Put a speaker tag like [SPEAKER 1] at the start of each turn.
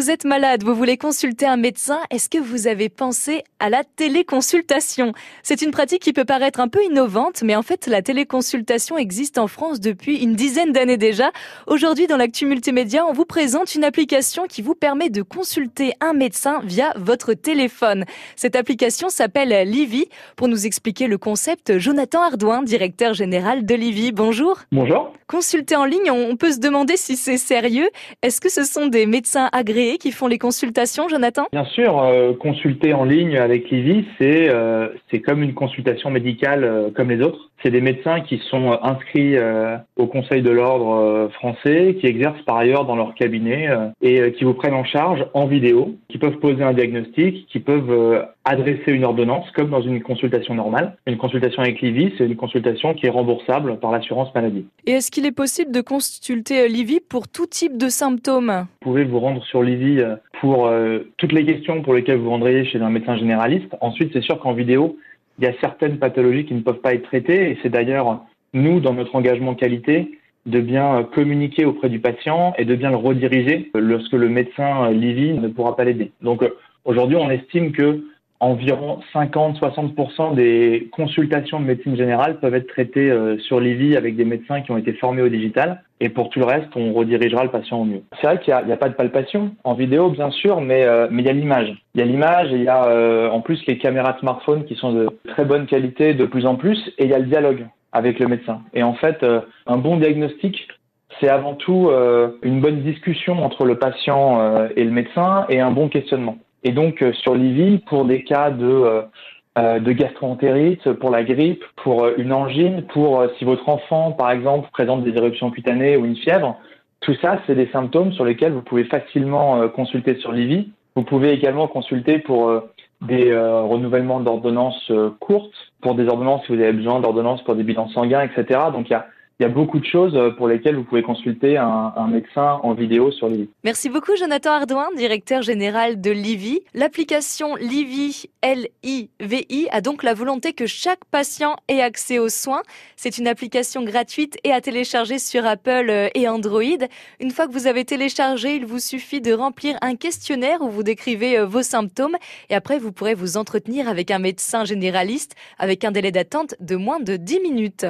[SPEAKER 1] Vous êtes malade, vous voulez consulter un médecin, est-ce que vous avez pensé à la téléconsultation? C'est une pratique qui peut paraître un peu innovante, mais en fait la téléconsultation existe en France depuis une dizaine d'années déjà. Aujourd'hui dans l'actu multimédia, on vous présente une application qui vous permet de consulter un médecin via votre téléphone. Cette application s'appelle Livy. Pour nous expliquer le concept, Jonathan Ardouin, directeur général de Livy. Bonjour.
[SPEAKER 2] Bonjour.
[SPEAKER 1] Consulter en ligne, on peut se demander si c'est sérieux. Est-ce que ce sont des médecins agréés? Qui font les consultations, Jonathan?
[SPEAKER 2] Bien sûr, euh, consulter en ligne avec Livy, c'est euh, c'est comme une consultation médicale euh, comme les autres. C'est des médecins qui sont inscrits au Conseil de l'ordre français, qui exercent par ailleurs dans leur cabinet et qui vous prennent en charge en vidéo, qui peuvent poser un diagnostic, qui peuvent adresser une ordonnance comme dans une consultation normale. Une consultation avec Livy, c'est une consultation qui est remboursable par l'assurance maladie.
[SPEAKER 1] Et est-ce qu'il est possible de consulter Livy pour tout type de symptômes?
[SPEAKER 2] Pouvez vous rendre sur Livy pour euh, toutes les questions pour lesquelles vous rendriez chez un médecin généraliste. Ensuite, c'est sûr qu'en vidéo, il y a certaines pathologies qui ne peuvent pas être traitées et c'est d'ailleurs nous, dans notre engagement qualité, de bien euh, communiquer auprès du patient et de bien le rediriger lorsque le médecin euh, Livy ne pourra pas l'aider. Donc aujourd'hui, on estime que environ 50-60% des consultations de médecine générale peuvent être traitées euh, sur Livy avec des médecins qui ont été formés au digital. Et pour tout le reste, on redirigera le patient au mieux. C'est vrai qu'il n'y a, pas de palpation en vidéo, bien sûr, mais euh, mais il y a l'image. Il y a l'image et il y a euh, en plus les caméras smartphone qui sont de très bonne qualité de plus en plus. Et il y a le dialogue avec le médecin. Et en fait, un bon diagnostic, c'est avant tout une bonne discussion entre le patient et le médecin et un bon questionnement. Et donc euh, sur Livy, pour des cas de euh, euh, de gastroentérite, pour la grippe, pour une angine, pour si votre enfant, par exemple, présente des éruptions cutanées ou une fièvre, tout ça, c'est des symptômes sur lesquels vous pouvez facilement consulter sur Livy. Vous pouvez également consulter pour des renouvellements d'ordonnances courtes, pour des ordonnances si vous avez besoin d'ordonnances pour des bilans sanguins, etc. Donc il y a il y a beaucoup de choses euh, pour lesquelles vous pouvez consulter un, médecin en vidéo sur Livy.
[SPEAKER 1] Merci beaucoup Jonathan Ardouin, directeur général de Livy. L'application Livy, L-I-V-I, a donc la volonté que chaque patient ait accès aux soins. C'est une application gratuite et à télécharger sur Apple euh, et Android. Une fois que vous avez téléchargé, il vous suffit de remplir un questionnaire où vous décrivez euh, vos symptômes et après vous pourrez vous entretenir avec un médecin généraliste avec un délai d'attente de moins de 10 minutes.